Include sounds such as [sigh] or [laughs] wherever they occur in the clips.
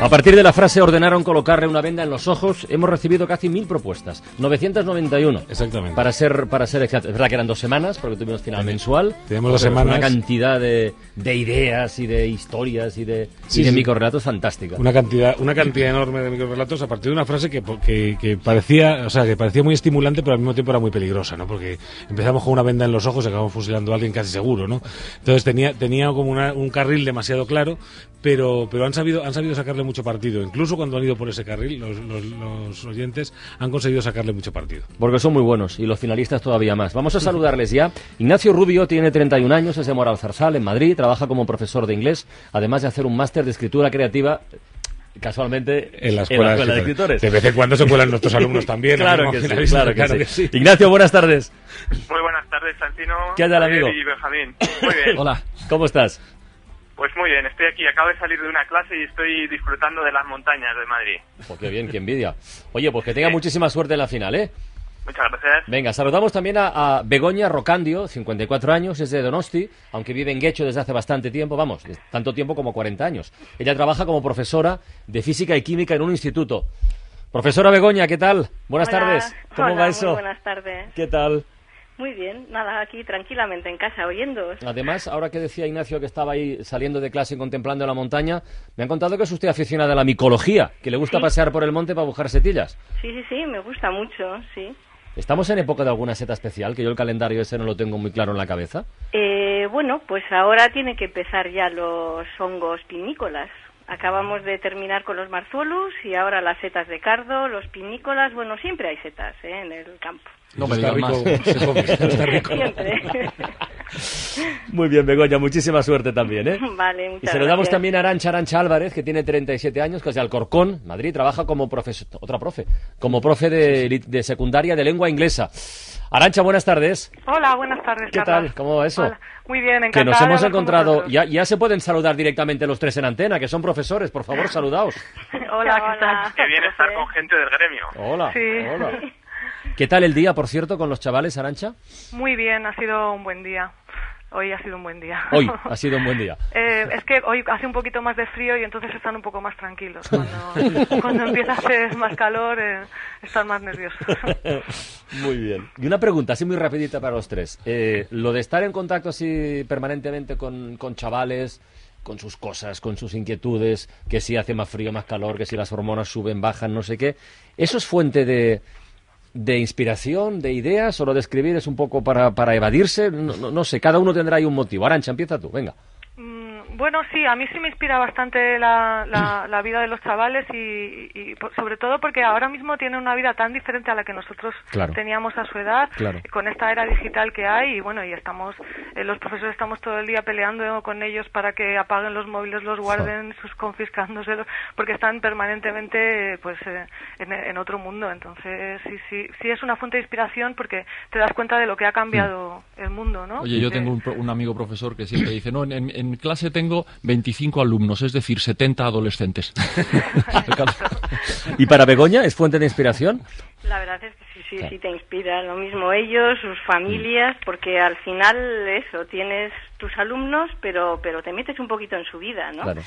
A partir de la frase ordenaron colocarle una venda en los ojos, hemos recibido casi mil propuestas. 991. Exactamente. Para ser, para ser exacto. Es verdad que eran dos semanas, porque tuvimos final mensual. Tenemos dos semanas. Una cantidad de, de ideas y de historias y de, Sí, y de sí. microrelatos fantástica. Una cantidad, una cantidad enorme de microrelatos a partir de una frase que, que, que parecía, o sea, que parecía muy estimulante, pero al mismo tiempo era muy peligrosa, ¿no? Porque empezamos con una venda en los ojos y acabamos fusilando a alguien casi seguro, ¿no? Entonces tenía, tenía como una- un carril demasiado claro, pero, pero han sabido, han sabido sacarle mucho partido. Incluso cuando han ido por ese carril, los, los- los oyentes han conseguido sacarle mucho partido. Porque son muy buenos y los finalistas todavía más. Vamos a saludarles ya. Ignacio Rubio tiene 31 años, es de Moral Zarzal, en Madrid, trabaja como profesor de inglés, además de hacer un máster de escritura creativa, casualmente En la escuela, de escritores. De vez en cuando se cuelan nuestros alumnos también. Claro que, sí, claro que sí. Ignacio, buenas tardes. Muy buenas tardes, Santino. ¿Qué tal, amigo? Y Benjamín. Muy bien. [laughs] Hola, ¿cómo estás? Pues muy bien, estoy aquí. Acabo de salir de una clase y estoy disfrutando de las montañas de Madrid. Pues qué bien, qué envidia. Oye, pues que tenga muchísima suerte en la final, ¿eh? Muchas gracias. Venga, saludamos también a, a Begoña Rocandio, 54 años, es de Donosti, aunque vive en Guecho desde hace bastante tiempo, vamos, tanto tiempo como 40 años. Ella trabaja como profesora de física y química en un instituto. Profesora Begoña, ¿qué tal? Buenas Hola, tardes. ¿Cómo hola, va eso? Muy buenas tardes. ¿Qué tal? Muy bien, nada, aquí tranquilamente en casa, oyéndoos. Además, ahora que decía Ignacio que estaba ahí saliendo de clase y contemplando la montaña, me han contado que es usted aficionada a la micología, que le gusta Sí. pasear por el monte para buscar setillas. Sí, sí, sí, me gusta mucho, sí. ¿Estamos en época de alguna seta especial? Que yo el calendario ese no lo tengo muy claro en la cabeza. Eh, bueno, pues ahora tiene que empezar ya los hongos pinícolas. Acabamos de terminar con los marzuelos y ahora las setas de cardo, los pinícolas. Bueno, siempre hay setas ¿eh? en el campo. No me digas rico, más. rico. Siempre. Muy bien, Begoña, muchísima suerte también, ¿eh? [laughs] vale, Y muchas se lo damos gracias. también a Arancha Arancha Álvarez, que tiene 37 años, que es de Alcorcón, Madrid, trabaja como profesor, otra profe, como profe de, de secundaria de lengua inglesa. Arancha, buenas tardes. Hola, buenas tardes, ¿Qué Carlos. tal? ¿Cómo va eso? Hola. Muy bien, encantada Que nos hemos encontrado, ya, ya se pueden saludar directamente los tres en antena, que son profesores, por favor, saludaos. [laughs] Hola, ¿qué tal? Qué bien estar con gente del gremio. Hola, Sí. hola. [laughs] ¿Qué tal el día, por cierto, con los chavales, Arancha? Muy bien, ha sido un buen día. Hoy ha sido un buen día. Hoy [laughs] ha sido un buen día. Eh, es que hoy hace un poquito más de frío y entonces están un poco más tranquilos. [laughs] Cuando, cuando empieza a hacer más calor, eh, están más nerviosos. [laughs] Muy bien. Y una pregunta, así muy rapidita para los tres. Eh, lo de estar en contacto así permanentemente con, con chavales, con sus cosas, con sus inquietudes, que si hace más frío, más calor, que si las hormonas suben, bajan, no sé qué, ¿eso es fuente de, de inspiración, de ideas, o lo de escribir es un poco para, para evadirse? No, no- no sé, cada uno tendrá ahí un motivo. Arancha, empieza tú, venga. Bueno, sí, a mí sí me inspira bastante la, la, [clears throat] la vida de los chavales y, y por- sobre todo porque ahora mismo tienen una vida tan diferente a la que nosotros Claro. teníamos a su edad, Claro. con esta era digital que hay y bueno, y estamos, eh, los profesores estamos todo el día peleando con ellos para que apaguen los móviles, los guarden, [laughs] sus confiscándoselos, porque están permanentemente pues eh, en, en otro mundo. Entonces, sí, sí, sí es una fuente de inspiración porque te das cuenta de lo que ha cambiado el mundo, ¿no? Oye, yo Eh, tengo un, un amigo profesor que siempre dice, no, en, en- en clase tengo 25 alumnos, es decir, 70 adolescentes. [laughs] ¿Y para Begoña es fuente de inspiración? La verdad es que sí, sí, sí te inspira. Lo mismo ellos, sus familias, porque al final eso, tienes tus alumnos, pero, pero te metes un poquito en su vida, ¿no? Claro.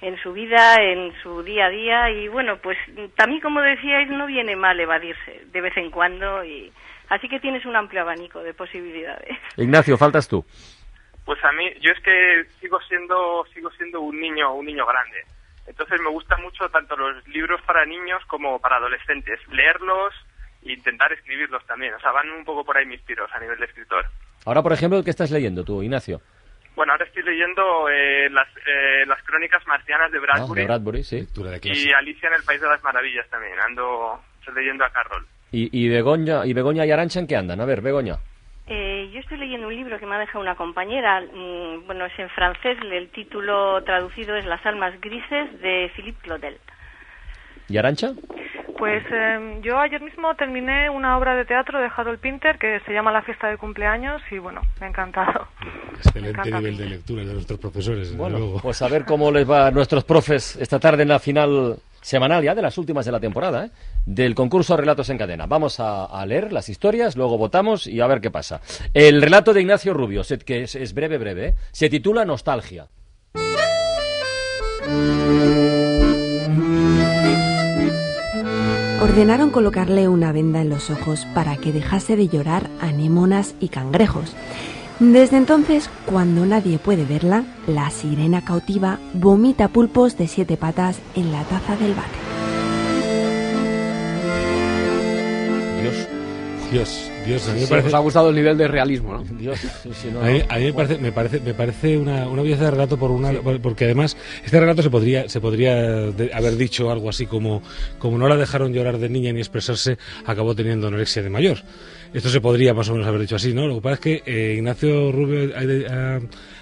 En su vida, en su día a día y bueno, pues también como decíais, no viene mal evadirse de vez en cuando y así que tienes un amplio abanico de posibilidades. Ignacio, faltas tú. Pues a mí, yo es que sigo siendo, sigo siendo un niño, un niño grande. Entonces me gustan mucho tanto los libros para niños como para adolescentes. Leerlos e intentar escribirlos también. O sea, van un poco por ahí mis tiros a nivel de escritor. Ahora, por ejemplo, ¿qué estás leyendo tú, Ignacio? Bueno, ahora estoy leyendo eh, las, eh, las crónicas marcianas de Ah, Bradbury de Bradbury, sí. Y. Alicia en el País de las Maravillas también. Ando estoy leyendo a Carroll. ¿Y, y, Begoña, ¿Y Begoña y Arancha en qué andan? A ver, Begoña. Yo estoy leyendo un libro que me ha dejado una compañera, mm, bueno, es en francés, el título traducido es Las almas grises de Philippe Claudel. ¿Y Arancha? Pues eh, yo ayer mismo terminé una obra de teatro de Harold Pinter que se llama La fiesta de cumpleaños y bueno, me ha encantado. Me Excelente encanta. nivel de lectura de nuestros profesores, Bueno, luego. pues a ver cómo les va a nuestros profes esta tarde en la final semanal ya de las últimas de la temporada, ¿eh? del concurso Relatos en Cadena. Vamos a, leer las historias, luego votamos y a ver qué pasa. El relato de Ignacio Rubio, que es, es breve, breve, ¿eh? se titula Nostalgia. Ordenaron colocarle una venda en los ojos para que dejase de llorar anémonas y cangrejos. Desde entonces, cuando nadie puede verla, la sirena cautiva vomita pulpos de siete patas en la taza del váter. Dios, Dios, Dios, a mí me Sí, parece... os ha gustado el nivel de realismo, ¿no? Dios, [laughs] sí, sí, no, A mí, a mí me parece, me parece, me parece una, una belleza de relato por una, por- porque además este relato se podría, se podría de- haber dicho algo así como, como no la dejaron llorar de niña ni expresarse, acabó teniendo anorexia de mayor. Esto se podría más o menos haber dicho así, ¿no? Lo que pasa es que eh, Ignacio Rubio ha,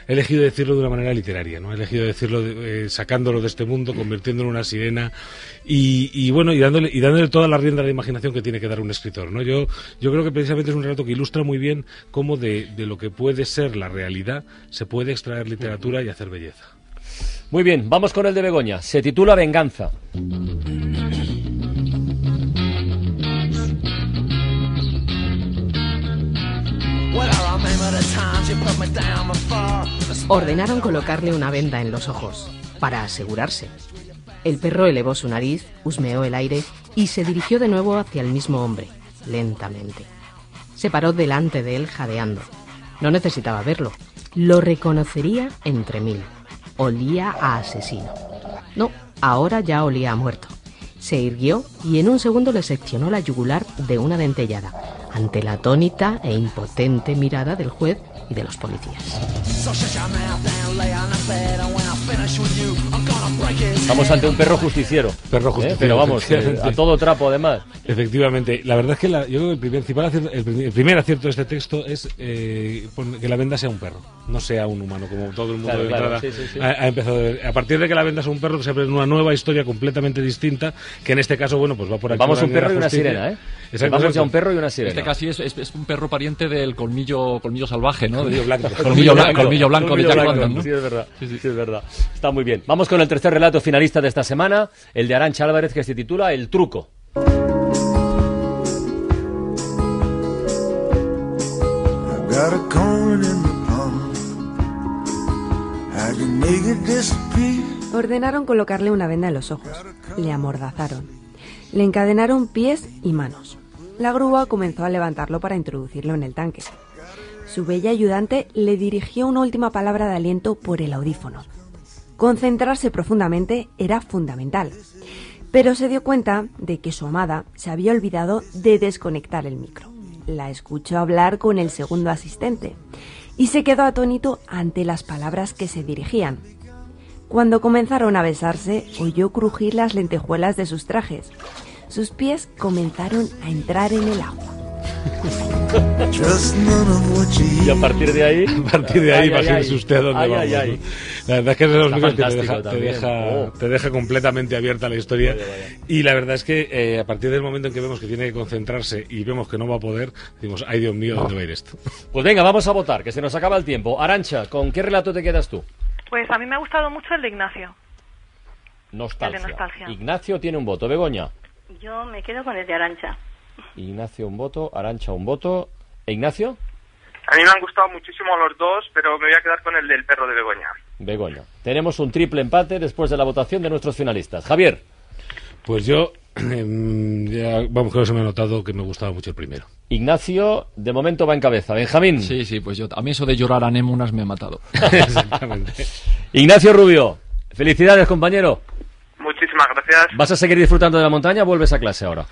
elegido decirlo de una manera literaria, ¿no? Ha elegido decirlo de- eh, sacándolo de este mundo, convirtiéndolo en una sirena y, bueno, y dándole, y dándole toda la rienda a la imaginación que tiene que dar un escritor, ¿no? Yo, yo creo que precisamente es un relato que ilustra muy bien cómo de lo que puede ser la realidad se puede extraer literatura y hacer belleza. Muy bien, vamos con el de Begoña. Se titula Venganza. Ordenaron colocarle una venda en los ojos, para asegurarse. El perro elevó su nariz, husmeó el aire y se dirigió de nuevo hacia el mismo hombre, lentamente. Se paró delante de él jadeando. No necesitaba verlo. Lo reconocería entre mil. Olía a asesino. No, ahora ya olía a muerto. Se irguió y en un segundo le seccionó la yugular de una dentellada, ante la atónita e impotente mirada del juez y de los policías. Estamos ante un perro justiciero. [laughs] Perro ¿eh? justiciero, Pero vamos, eh, a todo trapo además. Efectivamente, la verdad es que la- yo creo que el, principal acierto, el, pri- el primer acierto de este texto es eh, que la venda sea un perro, no sea un humano, como todo el mundo Claro, de claro, entrada sí, sí, sí. Ha, ha empezado. a- A partir de que la venda sea un perro, se abre una nueva historia completamente distinta, que en este caso, bueno, pues va por aquí. Vamos por un perro y una sirena, ¿eh? Exacto, Vamos ya un perro y una sirena. Este casi es, es- es un perro pariente del colmillo, colmillo salvaje, ¿no? Colmillo blanco. Colmillo, blanco, colmillo blanco Colmillo Jack blanco, London, ¿no? Sí, es verdad. Sí, sí, es verdad. Está muy bien. Vamos con el tercer relato finalista de esta semana, el de Arancha Álvarez, que se titula El truco. Ordenaron colocarle una venda en los ojos. Le amordazaron. Le encadenaron pies y manos. La grúa comenzó a levantarlo para introducirlo en el tanque. Su bella ayudante le dirigió una última palabra de aliento por el audífono. Concentrarse profundamente era fundamental. Pero se dio cuenta de que su amada se había olvidado de desconectar el micro. La escuchó hablar con el segundo asistente y se quedó atónito ante las palabras que se dirigían. Cuando comenzaron a besarse, oyó crujir las lentejuelas de sus trajes. Sus pies comenzaron a entrar en el agua. [laughs] Y a partir de ahí... [laughs] A partir de ahí, imagínese ay. usted a dónde Ay, vamos. ¿no? La verdad es que es de los libros que te fantástico deja, te, también. deja, Oh. te deja completamente abierta la historia. Vaya, vaya. Y la verdad es que eh, a partir del momento en que vemos que tiene que concentrarse y vemos que no va a poder, decimos, ay Dios mío, ¿dónde va a ir esto? [laughs] Pues venga, vamos a votar, que se nos acaba el tiempo. Arancha, ¿con qué relato te quedas tú? Pues a mí me ha gustado mucho el de Ignacio. Nostalgia. El de nostalgia. Ignacio tiene un voto. Begoña. Yo me quedo con el de Arancha. Ignacio un voto, Arancha un voto. ¿E Ignacio? A mí me han gustado muchísimo los dos, pero me voy a quedar con el del perro de Begoña. Begoña. Tenemos un triple empate después de la votación de nuestros finalistas. Javier. Pues yo, [clears throat] em, ya, vamos, creo que se me ha notado que me gustaba mucho el primero. Ignacio, de momento va en cabeza. Benjamín. Sí, sí, pues yo, a mí eso de llorar anémonas me ha matado. [laughs] [laughs] Exactamente. Ignacio Rubio. Felicidades, compañero. Muchísimas gracias. ¿Vas a seguir disfrutando de la montaña o vuelves a clase ahora?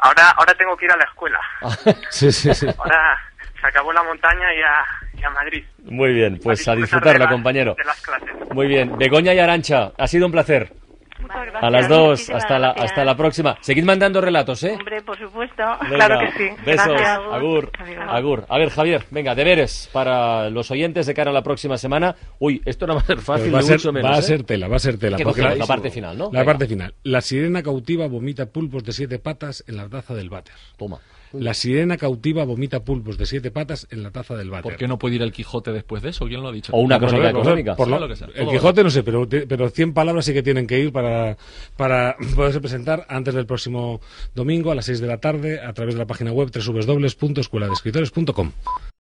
Ahora, ahora tengo que ir a la escuela. [laughs] Sí, sí, sí. Ahora se acabó la montaña y a, y a Madrid. Muy bien, pues a disfrutarla, compañero. De las clases. Muy bien. Begoña y Arancha, ha sido un placer. A las dos, hasta la, hasta la, próxima. Seguid mandando relatos, ¿eh? Hombre, por supuesto, [laughs] claro que sí. Besos, agur, agur. A ver, Javier, venga, deberes para los oyentes de cara a la próxima semana. Uy, esto no va a ser pues fácil, va, mucho menos, va a ¿eh? ser tela, va a ser tela. La, parte final, ¿no? La parte final. La sirena cautiva vomita pulpos de siete patas en la taza del váter. Toma. La sirena cautiva vomita pulpos de siete patas en la taza del váter. ¿Por qué no puede ir el Quijote después de eso? ¿Quién lo ha dicho? O una crónica económica. el Quijote no sé, pero, pero 100 palabras sí que tienen que ir para para, poderse presentar antes del próximo domingo a las 6 de la tarde a través de la página web www.escueladescritores.com.